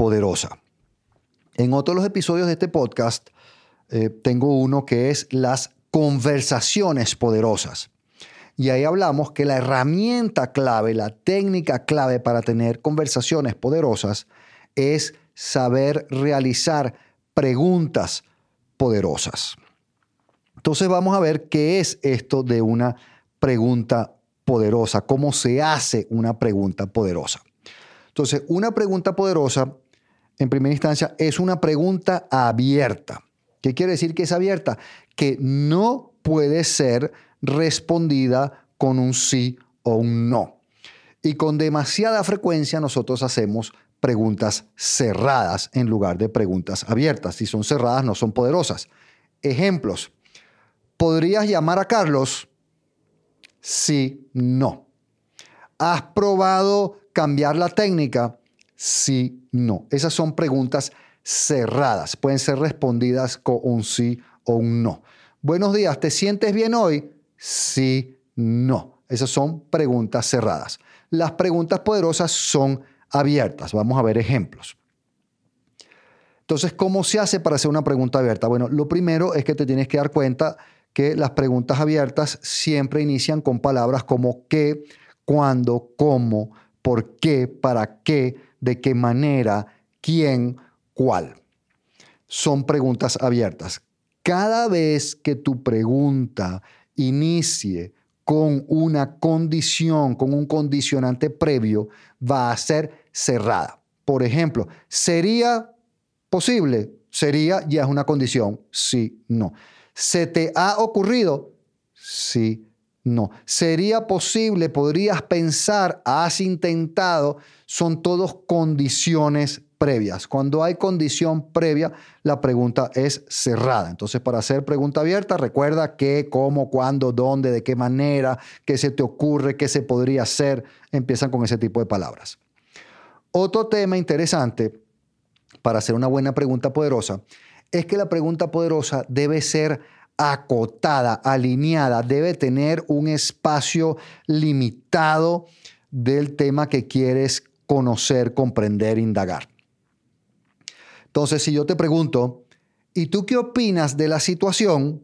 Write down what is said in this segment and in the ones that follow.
poderosa. En otros episodios de este podcast eh, tengo uno que es las conversaciones poderosas. Y ahí hablamos que la herramienta clave, la técnica clave para tener conversaciones poderosas es saber realizar preguntas poderosas. Entonces vamos a ver qué es esto de una pregunta poderosa, cómo se hace una pregunta poderosa. Entonces, una pregunta poderosa en primera instancia, es una pregunta abierta. ¿Qué quiere decir que es abierta? Que no puede ser respondida con un sí o un no. Y con demasiada frecuencia nosotros hacemos preguntas cerradas en lugar de preguntas abiertas. Si son cerradas, no son poderosas. Ejemplos. ¿Podrías llamar a Carlos? Sí, no. ¿Has probado cambiar la técnica? Sí, no. Esas son preguntas cerradas. Pueden ser respondidas con un sí o un no. Buenos días, ¿te sientes bien hoy? Sí, no. Esas son preguntas cerradas. Las preguntas poderosas son abiertas. Vamos a ver ejemplos. Entonces, ¿cómo se hace para hacer una pregunta abierta? Bueno, lo primero es que te tienes que dar cuenta que las preguntas abiertas siempre inician con palabras como qué, cuándo, cómo, por qué, para qué, de qué manera, quién, cuál. Son preguntas abiertas. Cada vez que tu pregunta inicie con una condición, con un condicionante previo, va a ser cerrada. Por ejemplo, ¿sería posible? Sería ya es una condición. Sí, no. ¿Se te ha ocurrido? Sí, no. ¿Sería posible? ¿Podrías pensar? ¿Has intentado? Son todos condiciones previas. Cuando hay condición previa, la pregunta es cerrada. Entonces, para hacer pregunta abierta, recuerda qué, cómo, cuándo, dónde, de qué manera, qué se te ocurre, qué se podría hacer. Empiezan con ese tipo de palabras. Otro tema interesante para hacer una buena pregunta poderosa es que la pregunta poderosa debe ser acotada, alineada, debe tener un espacio limitado del tema que quieres conocer, comprender, indagar. Entonces, si yo te pregunto, ¿y tú qué opinas de la situación?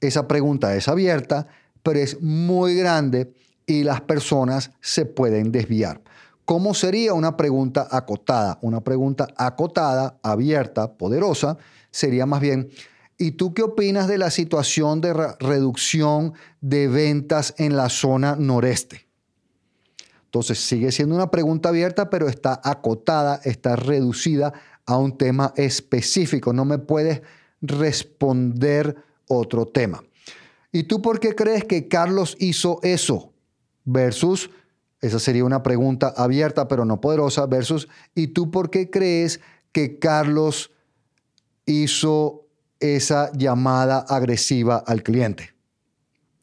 Esa pregunta es abierta, pero es muy grande y las personas se pueden desviar. ¿Cómo sería una pregunta acotada? Una pregunta acotada, abierta, poderosa, sería más bien, ¿Y tú qué opinas de la situación de reducción de ventas en la zona noreste? Entonces sigue siendo una pregunta abierta, pero está acotada, está reducida a un tema específico. No me puedes responder otro tema. ¿Y tú por qué crees que Carlos hizo eso? Versus, esa sería una pregunta abierta pero no poderosa, versus, ¿y tú por qué crees que Carlos hizo esa llamada agresiva al cliente.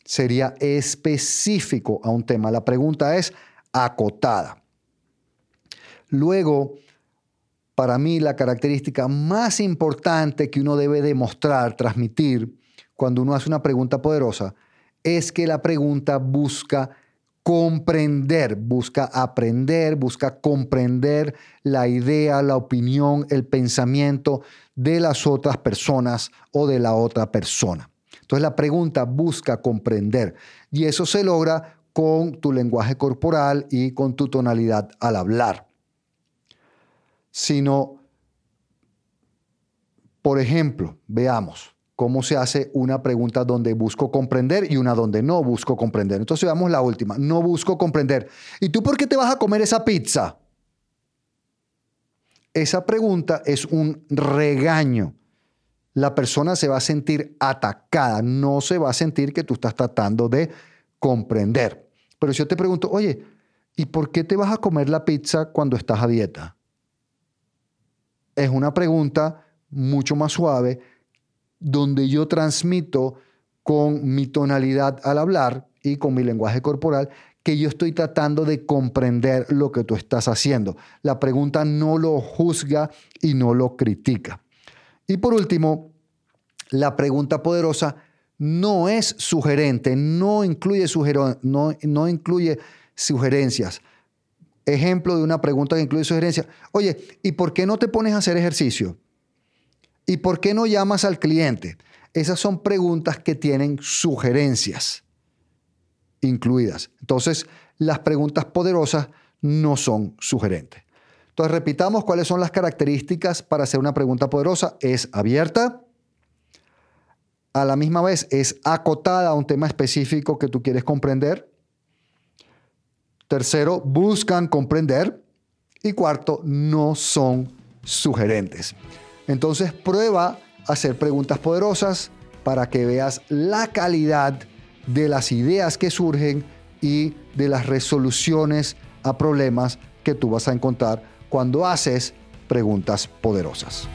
Sería específico a un tema. La pregunta es acotada. Luego, para mí la característica más importante que uno debe demostrar, transmitir, cuando uno hace una pregunta poderosa, es que la pregunta busca comprender, busca aprender, busca comprender la idea, la opinión, el pensamiento de las otras personas o de la otra persona. Entonces la pregunta busca comprender y eso se logra con tu lenguaje corporal y con tu tonalidad al hablar. Sino, por ejemplo, veamos cómo se hace una pregunta donde busco comprender y una donde no busco comprender. Entonces veamos la última, no busco comprender. ¿Y tú por qué te vas a comer esa pizza? Esa pregunta es un regaño. La persona se va a sentir atacada, no se va a sentir que tú estás tratando de comprender. Pero si yo te pregunto, oye, ¿y por qué te vas a comer la pizza cuando estás a dieta? es una pregunta mucho más suave donde yo transmito con mi tonalidad al hablar y con mi lenguaje corporal que yo estoy tratando de comprender lo que tú estás haciendo. La pregunta no lo juzga y no lo critica. Y por último, la pregunta poderosa no es sugerente, no incluye, no, no incluye sugerencias. Ejemplo de una pregunta que incluye sugerencias. Oye, ¿y por qué no te pones a hacer ejercicio? ¿Y por qué no llamas al cliente? Esas son preguntas que tienen sugerencias incluidas. Entonces, las preguntas poderosas no son sugerentes. Entonces, repitamos cuáles son las características para hacer una pregunta poderosa. Es abierta, a la misma vez es acotada a un tema específico que tú quieres comprender. Tercero, buscan comprender. Y cuarto, no son sugerentes. Entonces, prueba hacer preguntas poderosas para que veas la calidad de las ideas que surgen y de las resoluciones a problemas que tú vas a encontrar cuando haces preguntas poderosas.